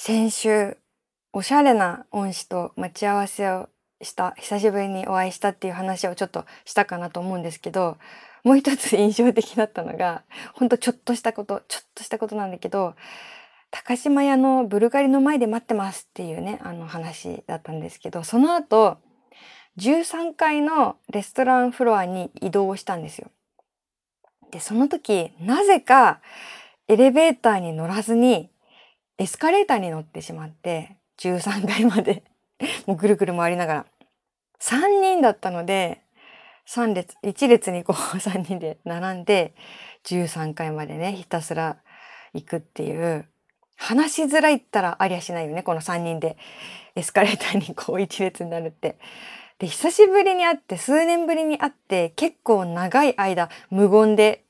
先週おしゃれな恩師と待ち合わせをした久しぶりにお会いしたっていう話をちょっとしたかなと思うんですけどもう一つ印象的だったのがほんとちょっとしたことちょっとしたことなんだけど高島屋のブルガリの前で待ってますっていうねあの話だったんですけどその後13階のレストランフロアに移動したんですよ。でその時なぜかエレベーターに乗らずにエスカレーターに乗ってしまって13階まで もうぐるぐる回りながら3人だったので3列1列にこう 3人で並んで13階までねひたすら行くっていう話しづらいったらありゃしないよねこの3人でエスカレーターにこう一列になるって。で久しぶりに会って数年ぶりに会って結構長い間無言で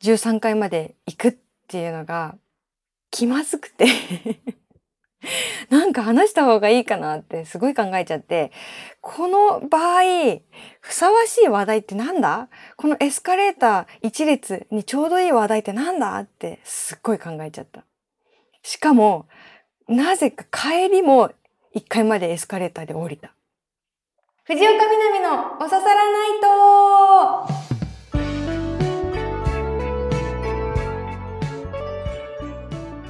13階まで行くっていうのが気まずくて なんか話した方がいいかなってすごい考えちゃって、この場合、ふさわしい話題ってなんだ？このエスカレーター一列にちょうどいい話題ってなんだってすっごい考えちゃった。しかも、なぜか帰りも一階までエスカレーターで降りた。藤岡みなみのおささらないと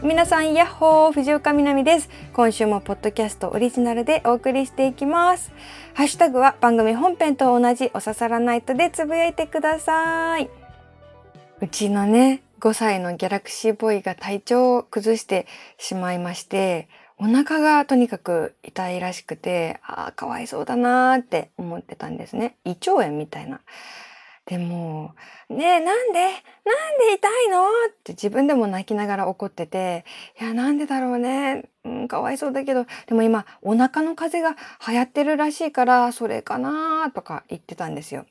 皆さんヤッホー藤岡みなみです。今週もポッドキャストオリジナルでお送りしていきます。ハッシュタグは番組本編と同じおささらナイトでつぶやいてください。うちのね5歳のギャラクシーボーイが体調を崩してしまいましてお腹がとにかく痛いらしくてああかわいそうだなーって思ってたんですね。胃腸炎みたいな。でも、ねえ、なんで？なんで痛いの？って自分でも泣きながら怒ってて、いや、なんでだろうね？うん、かわいそうだけど、でも今、お腹の風邪が流行ってるらしいから、それかな？とか言ってたんですよ。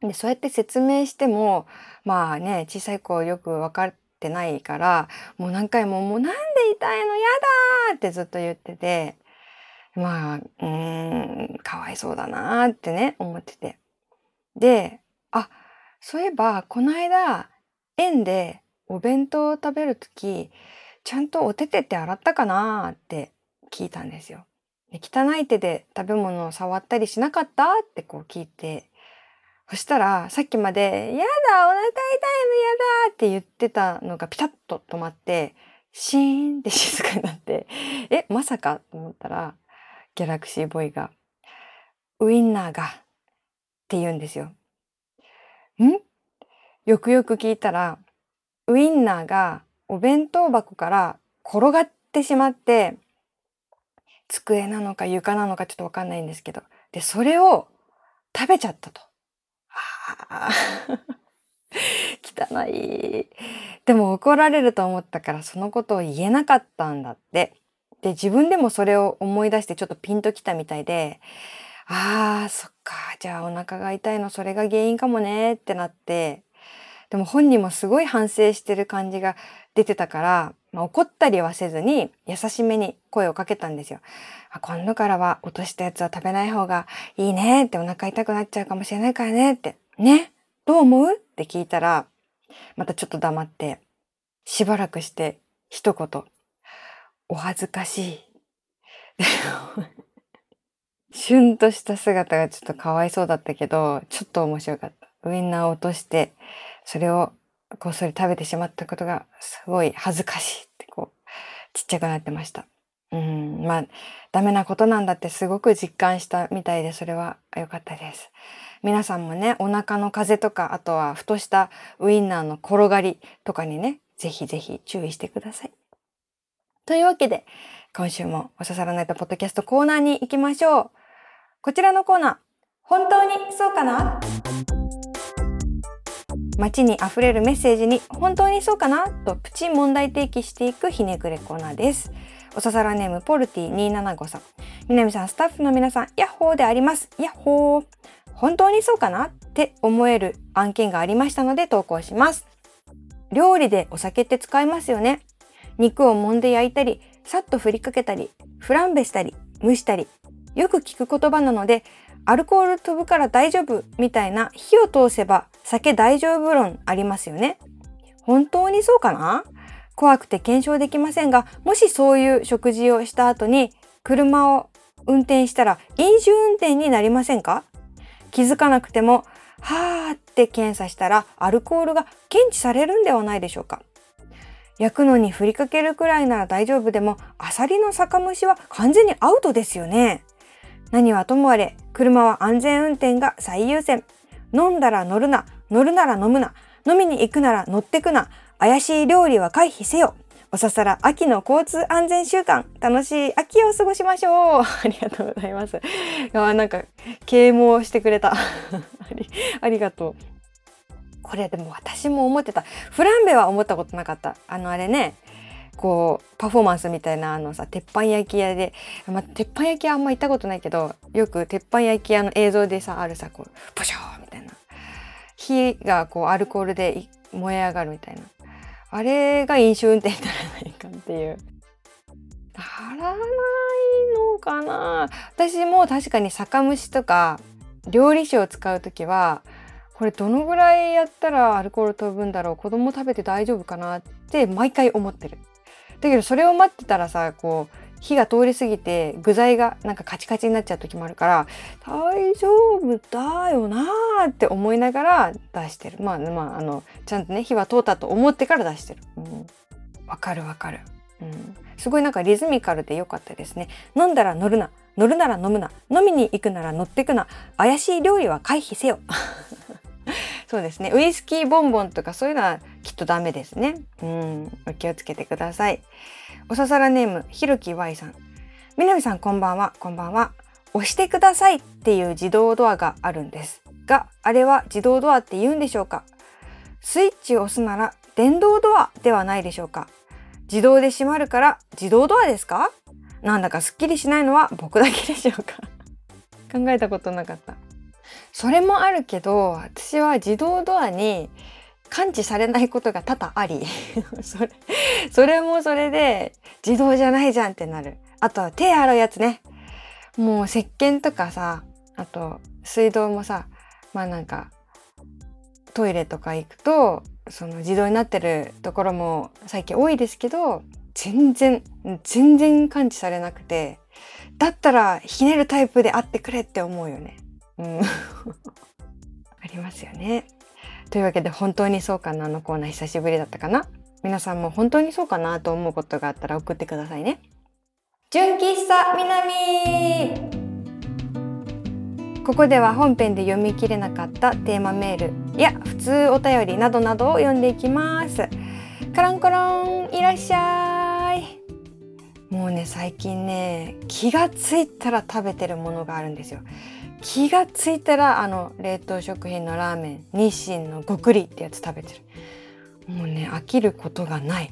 で、そうやって説明しても、まあね、小さい子よく分かってないから、もう何回も、もうなんで痛いの？やだってずっと言ってて、まあ、うーん、かわいそうだなってね、思ってて。で、あ、そういえば、この間、園でお弁当を食べるとき、ちゃんとお手手って洗ったかなって聞いたんですよ。汚い手で食べ物を触ったりしなかったってこう聞いて、そしたらさっきまで、やだ、お腹痛いのやだって言ってたのがピタッと止まって、シーンって静かになって、え、まさかと思ったら、ギャラクシーボーイが、ウインナーがって言うんですよ。ん？よくよく聞いたら、ウインナーがお弁当箱から転がってしまって、机なのか床なのかちょっとわかんないんですけど、で、それを食べちゃったと。あ 汚い。でも怒られると思ったからそのことを言えなかったんだって。で、自分でもそれを思い出してちょっとピンときたみたいで、ああ、そっか。じゃあお腹が痛いのそれが原因かもねってなって、でも本人もすごい反省してる感じが出てたから、まあ、怒ったりはせずに優しめに声をかけたんですよ。あ今度からは落としたやつは食べない方がいいねってお腹痛くなっちゃうかもしれないからねって。ねどう思う？って聞いたら、またちょっと黙って、しばらくして一言、お恥ずかしい。シュンとした姿がちょっとかわいそうだったけど、ちょっと面白かった。ウインナーを落として、それをこっそり食べてしまったことがすごい恥ずかしいってこう、ちっちゃくなってました。うん、まあ、ダメなことなんだってすごく実感したみたいで、それは良かったです。皆さんもね、お腹の風邪とか、あとはふとしたウインナーの転がりとかにね、ぜひぜひ注意してください。というわけで、今週もおささらないとポッドキャストコーナーに行きましょう。こちらのコーナー、本当にそうかな？街に溢れるメッセージに本当にそうかな？とプチ問題提起していくひねくれコーナーです。おささらネームポルティ275さん。南さん、スタッフの皆さん、ヤッホーであります。ヤッホー。本当にそうかな？って思える案件がありましたので投稿します。料理でお酒って使いますよね？肉を揉んで焼いたり、さっと振りかけたり、フランベしたり、蒸したり、よく聞く言葉なのでアルコール飛ぶから大丈夫みたいな火を通せば酒大丈夫論ありますよね。本当にそうかな？怖くて検証できませんがもしそういう食事をした後に車を運転したら飲酒運転になりませんか？気づかなくてもはーって検査したらアルコールが検知されるんではないでしょうか。焼くのに振りかけるくらいなら大丈夫でもアサリの酒蒸しは完全にアウトですよね。何はともあれ車は安全運転が最優先。飲んだら乗るな乗るなら飲むな飲みに行くなら乗ってくな怪しい料理は回避せよ。おささら秋の交通安全週間楽しい秋を過ごしましょう。ありがとうございます。あなんか啓蒙してくれた。ありがとう。これでも私も思ってた。フランベは思ったことなかった。あのあれねこうパフォーマンスみたいなあのさ鉄板焼き屋で、まあ、鉄板焼き屋あんま行ったことないけどよく鉄板焼き屋の映像でさあるさこうポシャーみたいな。火がこうアルコールで燃え上がるみたいな。あれが飲酒運転にならないかっていう。ならないのかな。私も確かに酒蒸しとか料理酒を使う時はこれどのぐらいやったらアルコール飛ぶんだろう子供食べて大丈夫かなって毎回思ってる。だけどそれを待ってたらさこう火が通り過ぎて具材がなんかカチカチになっちゃう時もあるから大丈夫だよなーって思いながら出してる。まあまああのちゃんとね火は通ったと思ってから出してる。わ、うん、かるわかる、うん、すごいなんかリズミカルで良かったですね。飲んだら乗るな。乗るなら飲むな。飲みに行くなら乗ってくな。怪しい料理は回避せよ。そうですね。ウイスキーボンボンとかそういうのはきっとダメですね。うん。お気をつけてください。おささらネームひろき Y さん。南さんこんばんは。こんばんは。押してくださいっていう自動ドアがあるんです。があれは自動ドアって言うんでしょうか。スイッチを押すなら電動ドアではないでしょうか。自動で閉まるから自動ドアですか。なんだかすっきりしないのは僕だけでしょうか。考えたことなかった。それもあるけど私は自動ドアに感知されないことが多々あり それそれもそれで自動じゃないじゃんってなるあとは手洗うやつねもう石鹸とかさあと水道もさまあなんかトイレとか行くとその自動になってるところも最近多いですけど全然全然感知されなくてだったらひねるタイプであってくれって思うよね。うん、ありますよね。というわけで本当にそうかなのコーナー久しぶりだったかな皆さんも本当にそうかなと思うことがあったら送ってくださいね。純喫茶南ここでは本編で読み切れなかったテーマメールや普通お便りなどなどを読んでいきます。カランコロンいらっしゃいもうね最近ね気がついたら食べてるものがあるんですよ気がついたらあの冷凍食品のラーメン日清のごくりってやつ食べてる。もうね飽きることがない。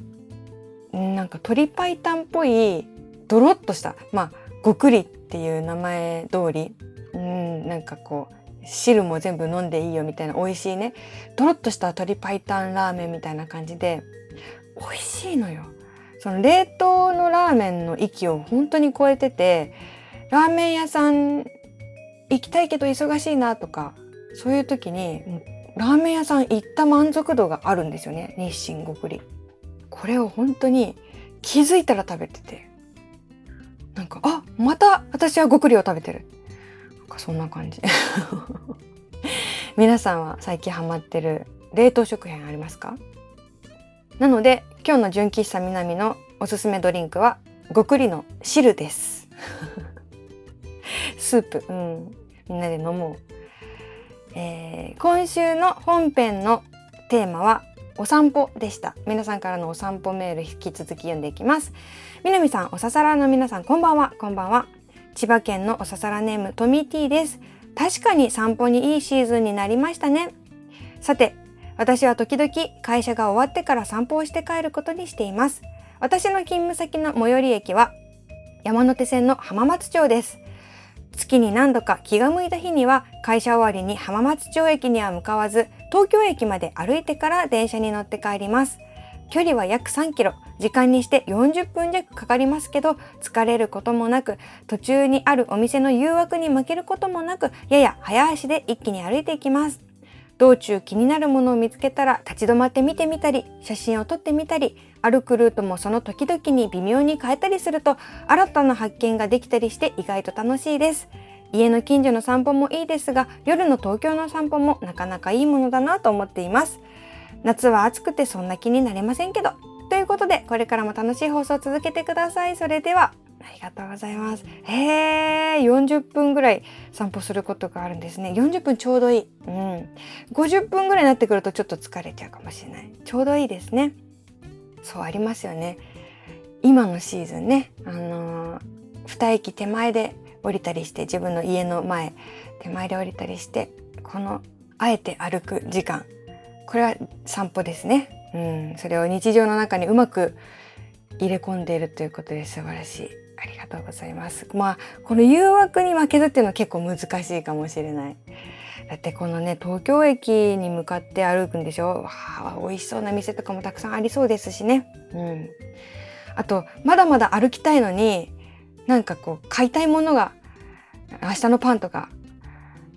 なんか鶏白湯っぽいドロッとしたまあごくりっていう名前通りうんなんかこう汁も全部飲んでいいよみたいな美味しいね。ドロッとした鶏白湯ラーメンみたいな感じで美味しいのよ。その冷凍のラーメンの域を本当に超えててラーメン屋さん行きたいけど忙しいなとかそういう時にラーメン屋さん行った満足度があるんですよね。日清ごくり。これを本当に気づいたら食べてて。なんかあまた私はごくりを食べてる。なんかそんな感じ。皆さんは最近ハマってる冷凍食品ありますか？なので今日の純喫茶南のおすすめドリンクはごくりの汁です。スープ。うん。みんなで飲もう、えー、今週の本編のテーマはお散歩でした。皆さんからのお散歩メール引き続き読んでいきます。南さんおささらの皆さんこんばんは。こんばんは。千葉県のおささらネームトミーティーです。確かに散歩にいいシーズンになりましたね。さて私は時々会社が終わってから散歩をして帰ることにしています。私の勤務先の最寄り駅は山手線の浜松町です。月に何度か気が向いた日には会社終わりに浜松町駅には向かわず東京駅まで歩いてから電車に乗って帰ります。距離は約3キロ、時間にして40分弱かかりますけど、疲れることもなく、途中にあるお店の誘惑に負けることもなく、やや早足で一気に歩いていきます。道中気になるものを見つけたら立ち止まって見てみたり写真を撮ってみたり歩くルートもその時々に微妙に変えたりすると新たな発見ができたりして意外と楽しいです。家の近所の散歩もいいですが夜の東京の散歩もなかなかいいものだなと思っています。夏は暑くてそんな気になれませんけど。ということでこれからも楽しい放送を続けてください。それでは。ありがとうございます。へえ40分ぐらい散歩することがあるんですね。40分ちょうどいい。うん。50分ぐらいになってくるとちょっと疲れちゃうかもしれない。ちょうどいいですね。そうありますよね。今のシーズンね。あのー、2駅手前で降りたりして自分の家の前手前で降りたりしてこのあえて歩く時間。これは散歩ですね。うん、それを日常の中にうまく入れ込んでいるということで素晴らしい。ありがとうございます。まあこの誘惑に負けずっていうのは結構難しいかもしれない。だってこのね東京駅に向かって歩くんでしょ？わあ美味しそうな店とかもたくさんありそうですしね。うん。あとまだまだ歩きたいのになんかこう買いたいものが明日のパンとか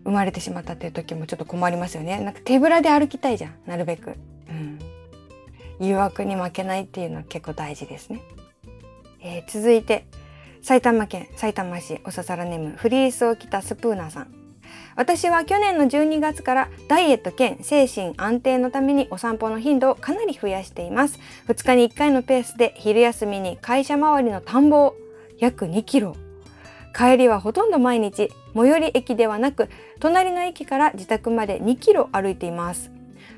生まれてしまったっていう時もちょっと困りますよね。なんか手ぶらで歩きたいじゃんなるべく。うん。誘惑に負けないっていうのは結構大事ですね。えー、続いて埼玉県埼玉市おささらネームフリースを着たスプーナーさん。私は去年の12月からダイエット兼精神安定のためにお散歩の頻度をかなり増やしています。2日に1回のペースで昼休みに会社周りの田んぼを約2キロ帰りはほとんど毎日最寄り駅ではなく隣の駅から自宅まで2キロ歩いています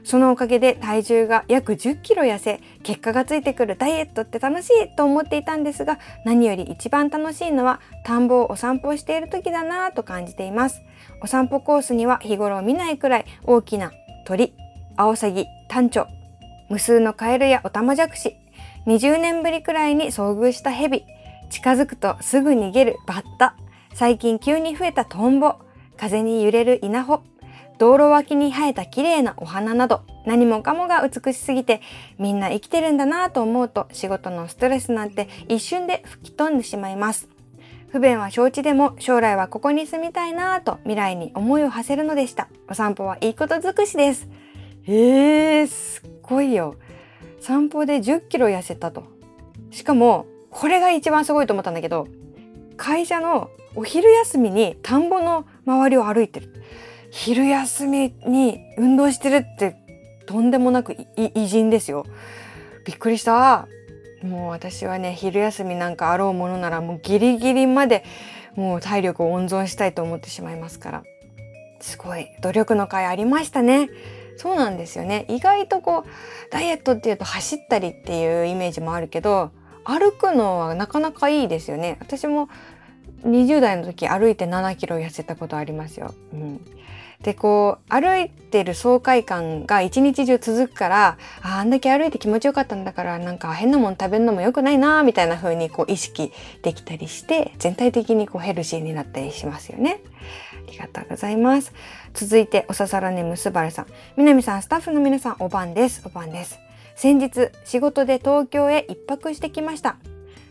そのおかげで体重が約10キロ痩せ結果がついてくるダイエットって楽しいと思っていたんですが何より一番楽しいのは田んぼをお散歩している時だなぁと感じています。お散歩コースには日頃見ないくらい大きな鳥アオサギタンチョ無数のカエルやオタマジャクシ20年ぶりくらいに遭遇したヘビ近づくとすぐ逃げるバッタ最近急に増えたトンボ風に揺れる稲穂道路脇に生えた綺麗なお花など何もかもが美しすぎてみんな生きてるんだなぁと思うと仕事のストレスなんて一瞬で吹き飛んでしまいます。不便は承知でも将来はここに住みたいなぁと未来に思いを馳せるのでした。お散歩はいいこと尽くしです。えー、すっごいよ。散歩で10キロ痩せたと。しかもこれが一番すごいと思ったんだけど会社のお昼休みに田んぼの周りを歩いてる。昼休みに運動してるってとんでもなく偉人ですよ。びっくりした。もう私はね昼休みなんかあろうものならもうギリギリまでもう体力を温存したいと思ってしまいますから。すごい努力の甲斐ありましたね。そうなんですよね。意外とこうダイエットっていうと走ったりっていうイメージもあるけど歩くのはなかなかいいですよね。私も20代の時歩いて7キロ痩せたことありますよ。うん、でこう歩いてる爽快感が一日中続くからああんだけ歩いて気持ちよかったんだからなんか変なもん食べるのも良くないなみたいな風にこう意識できたりして全体的にこうヘルシーになったりしますよね。ありがとうございます。続いておささらネームすばるさん。南さんスタッフの皆さんお晩です。お晩です。先日仕事で東京へ一泊してきました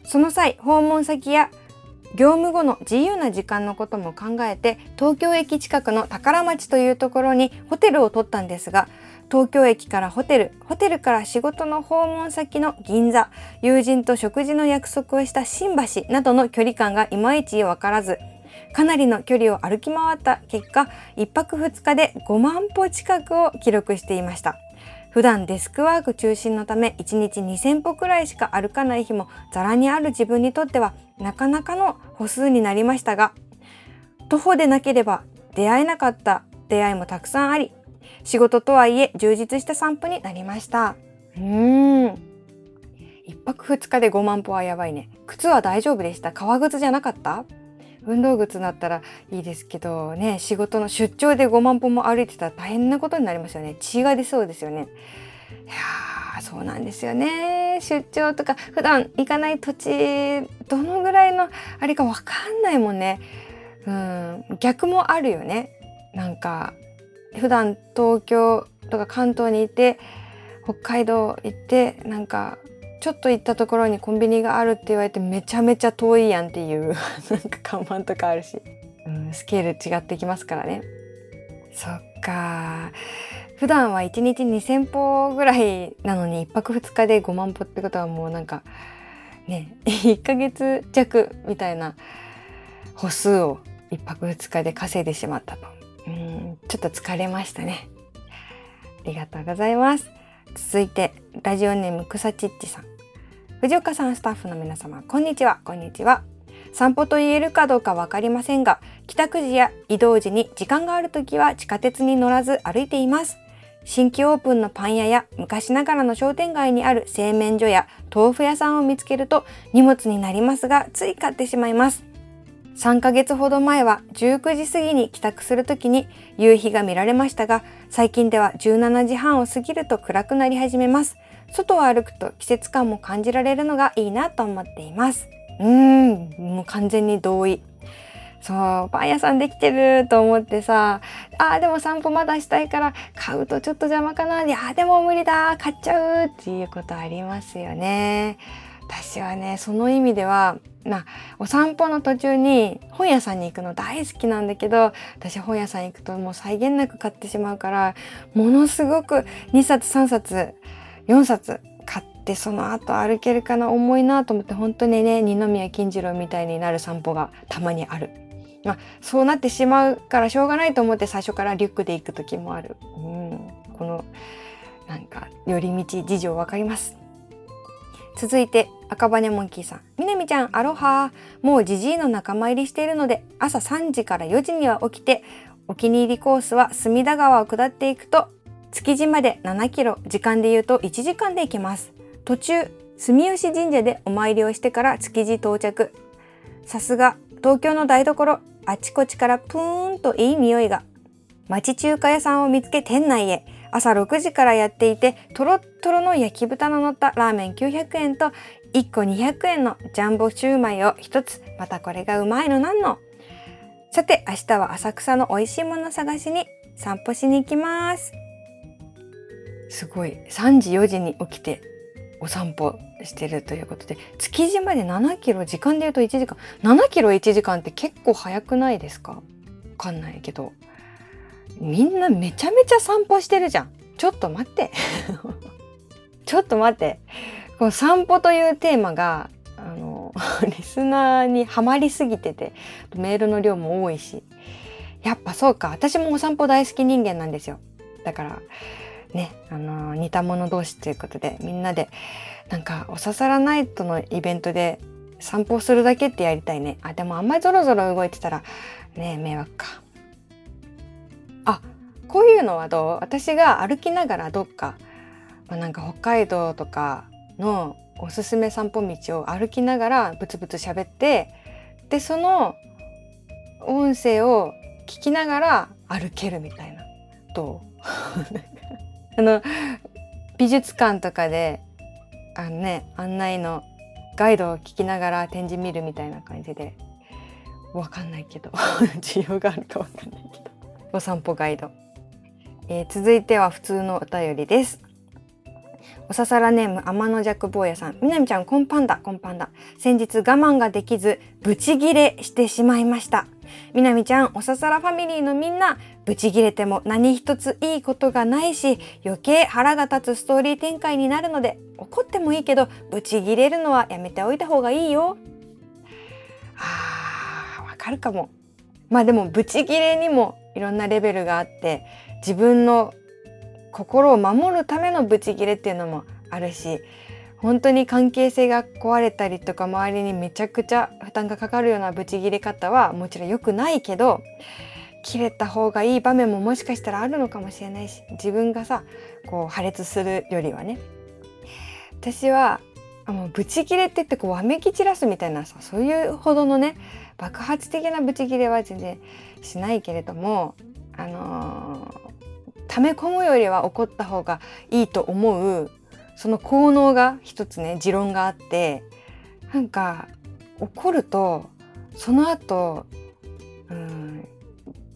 その際訪問先や業務後の自由な時間のことも考えて東京駅近くの宝町というところにホテルを取ったんですが東京駅からホテルホテルから仕事の訪問先の銀座友人と食事の約束をした新橋などの距離感がいまいち分からずかなりの距離を歩き回った結果1泊2日で5万歩近くを記録していました。普段デスクワーク中心のため1日2000歩くらいしか歩かない日もざらにある自分にとってはなかなかの歩数になりましたが徒歩でなければ出会えなかった出会いもたくさんあり仕事とはいえ充実した散歩になりました。うーん。1泊2日で5万歩はやばいね。靴は大丈夫でした。革靴じゃなかった？運動靴だったらいいですけどね仕事の出張で5万歩も歩いてたら大変なことになりますよね。血が出そうですよね。いやそうなんですよね。出張とか普段行かない土地どのぐらいのあれか分かんないもんね。うん逆もあるよね。なんか普段東京とか関東にいて北海道行ってなんかちょっと行ったところにコンビニがあるって言われてめちゃめちゃ遠いやんっていう なんか看板とかあるし、うん、スケール違ってきますからね。そっか。普段は1日2,000歩ぐらいなのに1泊2日で5万歩ってことはもうなんかね 1ヶ月弱みたいな歩数を1泊2日で稼いでしまったと。うんちょっと疲れましたね。ありがとうございます。続いてラジオネーム草ちっちさん。藤岡さんスタッフの皆様こんにちは。こんにちは。散歩と言えるかどうか分かりませんが帰宅時や移動時に時間がある時は地下鉄に乗らず歩いています。新規オープンのパン屋や昔ながらの商店街にある製麺所や豆腐屋さんを見つけると荷物になりますがつい買ってしまいます。3ヶ月ほど前は19時過ぎに帰宅する時に夕日が見られましたが最近では17時半を過ぎると暗くなり始めます。外を歩くと季節感も感じられるのがいいなと思っています。うーんもう完全に同意。そうパン屋さんできてると思ってさあーでも散歩まだしたいから買うとちょっと邪魔かな。いやでも無理だ買っちゃうっていうことありますよね。私はねその意味ではまあお散歩の途中に本屋さんに行くの大好きなんだけど私本屋さん行くともう際限なく買ってしまうからものすごく2冊3冊4冊買ってその後歩けるかな重いなと思って本当にね二宮金次郎みたいになる散歩がたまにある。まあ、そうなってしまうからしょうがないと思って最初からリュックで行く時もある。うん、このなんか寄り道事情わかります。続いて赤羽モンキーさん。みなみちゃん、アロハもうじじいの仲間入りしているので、朝3時から4時には起きて、お気に入りコースは隅田川を下っていくと、築地まで7キロ、時間で言うと1時間で行けます。途中、住吉神社でお参りをしてから築地到着。さすが、東京の台所、あちこちからプーンといい匂いが。町中華屋さんを見つけ店内へ。朝6時からやっていてとろっとろの焼き豚の乗ったラーメン900円と1個200円のジャンボシューマイを1つまたこれがうまいのなんの？さて明日は浅草の美味しいもの探しに散歩しに行きますすごい3時4時に起きてお散歩してるということで築地まで7キロ時間で言うと1時間7キロ1時間って結構早くないですか？わかんないけどみんなめちゃめちゃ散歩してるじゃん。ちょっと待って。ちょっと待って。この散歩というテーマが、あの、リスナーにはまりすぎてて、メールの量も多いし。やっぱそうか。私もお散歩大好き人間なんですよ。だから、ね、あの、似た者同士ということで、みんなで、なんか、おささらナイトのイベントで散歩するだけってやりたいね。あ、でもあんまりゾロゾロ動いてたら、ね、迷惑か。あこういうのはどう？私が歩きながらどっか、まあ、なんか北海道とかのおすすめ散歩道を歩きながらブツブツ喋ってでその音声を聞きながら歩けるみたいなどう？あの美術館とかであのね案内のガイドを聞きながら展示見るみたいな感じでわかんないけど 需要があるかわかんないけどお散歩ガイド、えー、続いては普通のお便りです。おささらネーム天の弱坊やさん。みなみちゃんこんパンダこんパンダ先日我慢ができずブチギレしてしまいました。みなみちゃんおささらファミリーのみんなブチギレても何一ついいことがないし余計腹が立つストーリー展開になるので怒ってもいいけどブチギレるのはやめておいた方がいいよ。あーわかるかも。まあでもブチギレにもいろんなレベルがあって自分の心を守るためのブチギレっていうのもあるし本当に関係性が壊れたりとか周りにめちゃくちゃ負担がかかるようなブチギレ方はもちろん良くないけど切れた方がいい場面ももしかしたらあるのかもしれないし自分がさこう破裂するよりはね。私はあのブチギレって言ってこうわめき散らすみたいなさそういうほどのね爆発的なブチギレは全然しないけれどもあの、溜め込むよりは怒った方がいいと思うその効能が一つね持論があってなんか怒るとその後うん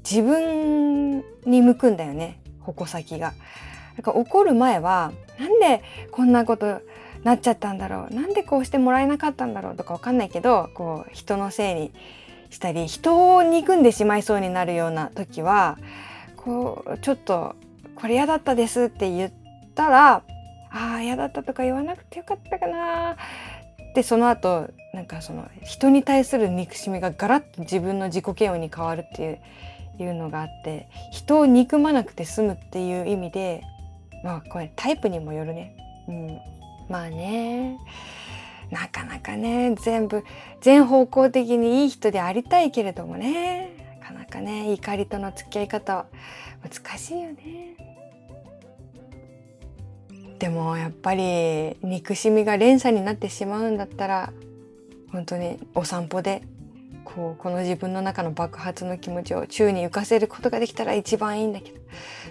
自分に向くんだよね矛先が。なんか怒る前はなんでこんなことなっちゃったんだろうなんでこうしてもらえなかったんだろうとかわかんないけどこう人のせいにしたり人を憎んでしまいそうになるような時はこうちょっとこれ嫌だったですって言ったらああ嫌だったとか言わなくてよかったかな。でその後なんかその人に対する憎しみがガラッと自分の自己嫌悪に変わるっていういうのがあって人を憎まなくて済むっていう意味でまあこれタイプにもよるね。うん、まあね。なかなかね全部全方向的にいい人でありたいけれどもね。かなかね怒りとの付き合い方は難しいよね。でもやっぱり憎しみが連鎖になってしまうんだったら本当にお散歩でこうこの自分の中の爆発の気持ちを宙に浮かせることができたら一番いいんだけど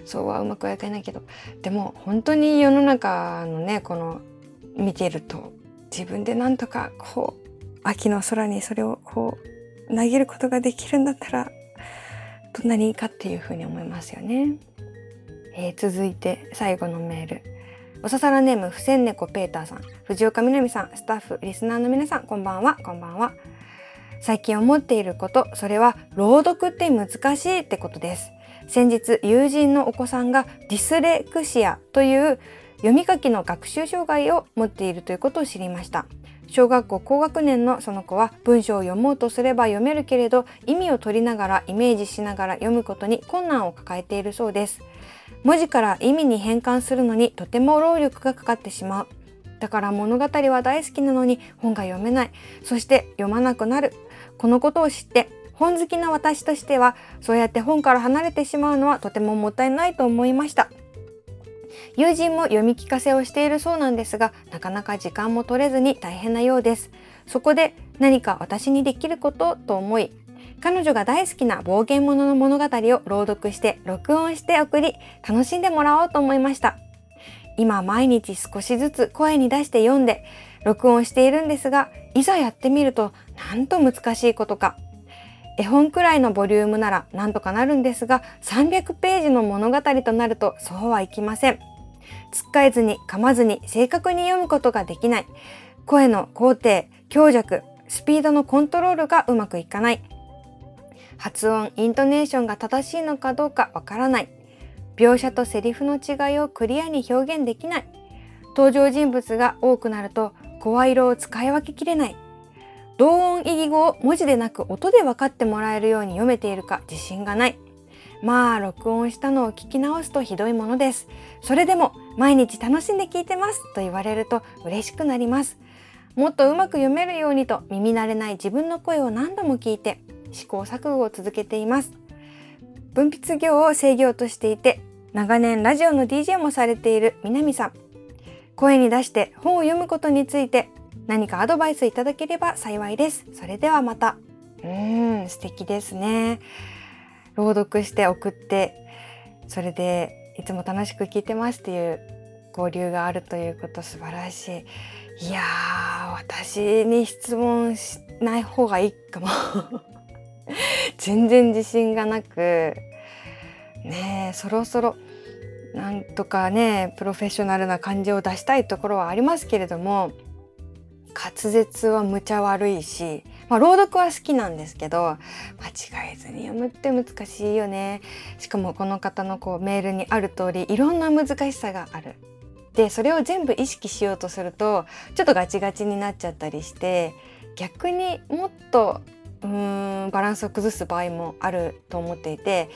そうはうまくはいかないけどでも本当に世の中のねこの見てると自分でなんとかこう秋の空にそれをこう投げることができるんだったらどんなにかっていうふうに思いますよね。えー、続いて最後のメール。おささらネーム、ふせんねこペーターさん、藤岡みなみさん、スタッフ、リスナーの皆さん、こんばんは、こんばんは。最近思っていること、それは朗読って難しいってことです。先日、友人のお子さんがディスレクシアという読み書きの学習障害を持っているということを知りました。小学校高学年のその子は文章を読もうとすれば読めるけれど意味を取りながらイメージしながら読むことに困難を抱えているそうです。文字から意味に変換するのにとても労力がかかってしまう。だから物語は大好きなのに本が読めない。そして読まなくなる。このことを知って本好きな私としてはそうやって本から離れてしまうのはとてももったいないと思いました。友人も読み聞かせをしているそうなんですがなかなか時間も取れずに大変なようです。そこで何か私にできることと思い彼女が大好きな冒険者の物語を朗読して録音して送り楽しんでもらおうと思いました。今毎日少しずつ声に出して読んで録音しているんですがいざやってみるとなんと難しいことか。絵本くらいのボリュームならなんとかなるんですが300ページの物語となるとそうはいきません。つっかえずに噛まずに正確に読むことができない。声の工程強弱スピードのコントロールがうまくいかない。発音イントネーションが正しいのかどうかわからない。描写とセリフの違いをクリアに表現できない。登場人物が多くなると声色を使い分けきれない。同音異義語を文字でなく音で分かってもらえるように読めているか自信がない。まあ録音したのを聞き直すとひどいものです。それでも毎日楽しんで聞いてますと言われると嬉しくなります。もっとうまく読めるようにと耳慣れない自分の声を何度も聞いて試行錯誤を続けています。分泌業を制御としていて長年ラジオの DJ もされている南さん。声に出して本を読むことについて何かアドバイスいただければ幸いです。それではまた。うん素敵ですね。朗読して送ってそれでいつも楽しく聞いてますっていう交流があるということ素晴らしい。いやー私に質問しない方がいいかも。全然自信がなく。ねえそろそろなんとかねプロフェッショナルな感じを出したいところはありますけれども滑舌は無茶悪いし、まあ、朗読は好きなんですけど間違えずに読むって難しいよね。しかもこの方のこうメールにある通りいろんな難しさがある。でそれを全部意識しようとするとちょっとガチガチになっちゃったりして逆にもっとうーんバランスを崩す場合もあると思っていて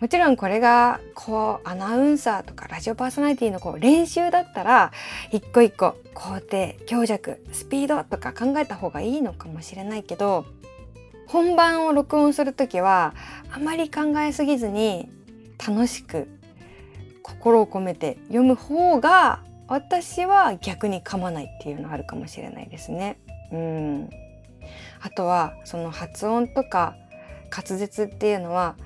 もちろんこれがこうアナウンサーとかラジオパーソナリティのこう練習だったら一個一個工程強弱スピードとか考えた方がいいのかもしれないけど本番を録音する時はあまり考えすぎずに楽しく心を込めて読む方が私は逆に噛まないっていうのあるかもしれないですね。うんあとはその発音とか滑舌っていうのは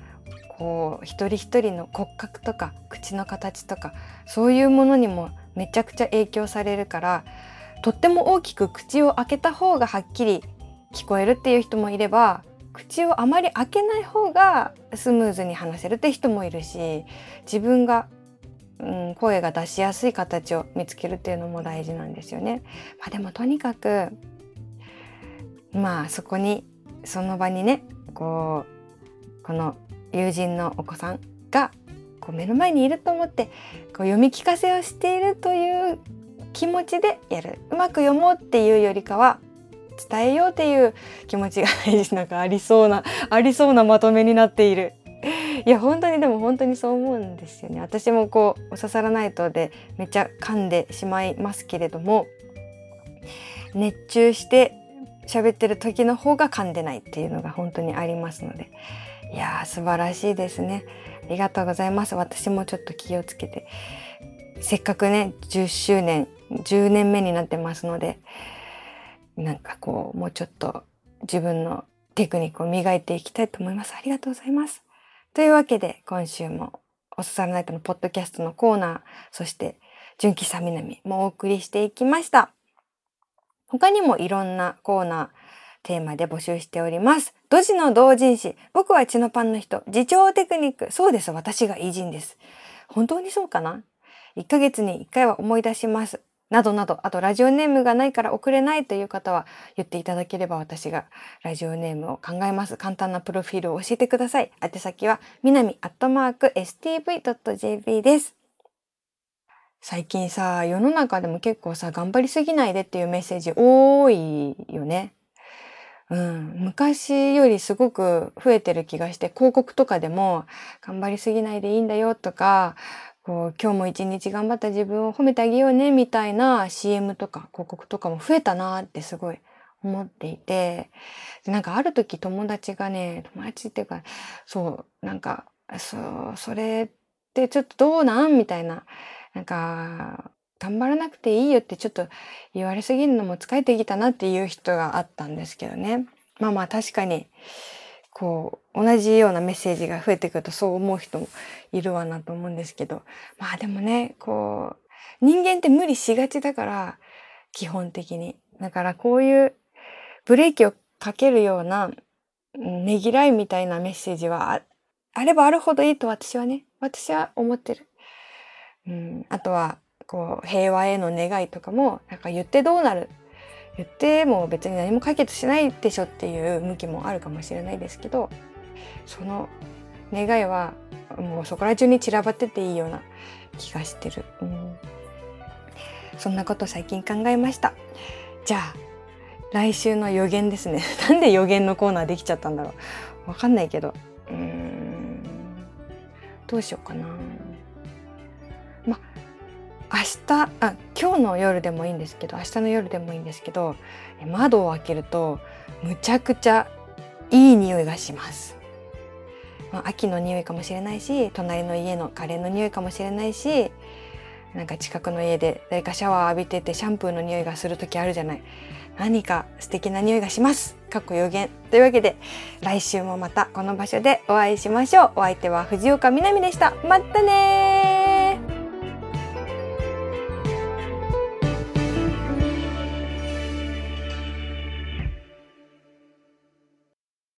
こう一人一人の骨格とか口の形とかそういうものにもめちゃくちゃ影響されるからとっても大きく口を開けた方がはっきり聞こえるっていう人もいれば口をあまり開けない方がスムーズに話せるって人もいるし自分が、うん、声が出しやすい形を見つけるっていうのも大事なんですよね。まあ、でもとにかくまあそこにその場にねこうこの友人のお子さんがこう目の前にいると思ってこう読み聞かせをしているという気持ちでやるうまく読もうっていうよりかは伝えようっていう気持ちがなんかありそうなありそうなまとめになっている。いや本当にでも本当にそう思うんですよね。私もこう「お刺さらないと」でめっちゃ噛んでしまいますけれども熱中して喋ってる時の方が噛んでないっていうのが本当にありますのでいやー素晴らしいですね。ありがとうございます。私もちょっと気をつけてせっかくね10周年10年目になってますのでなんかこうもうちょっと自分のテクニックを磨いていきたいと思います。ありがとうございます。というわけで今週もおささらナイトのポッドキャストのコーナー、そして純喜さみなみもお送りしていきました。他にもいろんなコーナー、テーマで募集しております。ドジの同人誌。僕は血のパンの人。自重テクニック。そうです。私が偉人です。本当にそうかな ?1 ヶ月に1回は思い出します。などなど、あとラジオネームがないから送れないという方は言っていただければ私がラジオネームを考えます。簡単なプロフィールを教えてください。宛先はみなみアットマーク stv.jp です。最近さ、世の中でも結構さ、頑張りすぎないでっていうメッセージ多いよね。うん、昔よりすごく増えてる気がして広告とかでも頑張りすぎないでいいんだよとかこう今日も一日頑張った自分を褒めてあげようねみたいな CM とか広告とかも増えたなってすごい思っていてなんかある時友達がね友達っていうかそうなんかそうそれってちょっとどうなん？みたいななんか頑張らなくていいよってちょっと言われすぎるのも疲れてきたなっていう人があったんですけどね。まあまあ確かにこう同じようなメッセージが増えてくるとそう思う人もいるわなと思うんですけど。まあでもねこう人間って無理しがちだから基本的に。だからこういうブレーキをかけるようなねぎらいみたいなメッセージはあればあるほどいいと私はね私は思ってる。うん、あとはこう平和への願いとかもなんか言ってどうなる。言っても別に何も解決しないでしょっていう向きもあるかもしれないですけどその願いはもうそこら中に散らばってていいような気がしてる、うん、そんなこと最近考えました。じゃあ来週の予言ですね。なんで予言のコーナーできちゃったんだろう。わかんないけど。うん。どうしようかな。明日あ今日の夜でもいいんですけど明日の夜でもいいんですけど窓を開けるとむちゃくちゃいい匂いがします。まあ、秋の匂いかもしれないし隣の家のカレーの匂いかもしれないしなんか近くの家で誰かシャワー浴びててシャンプーの匂いがする時あるじゃない。何か素敵な匂いがします。かっこ予言。というわけで来週もまたこの場所でお会いしましょう。お相手は藤岡みなみでした。またね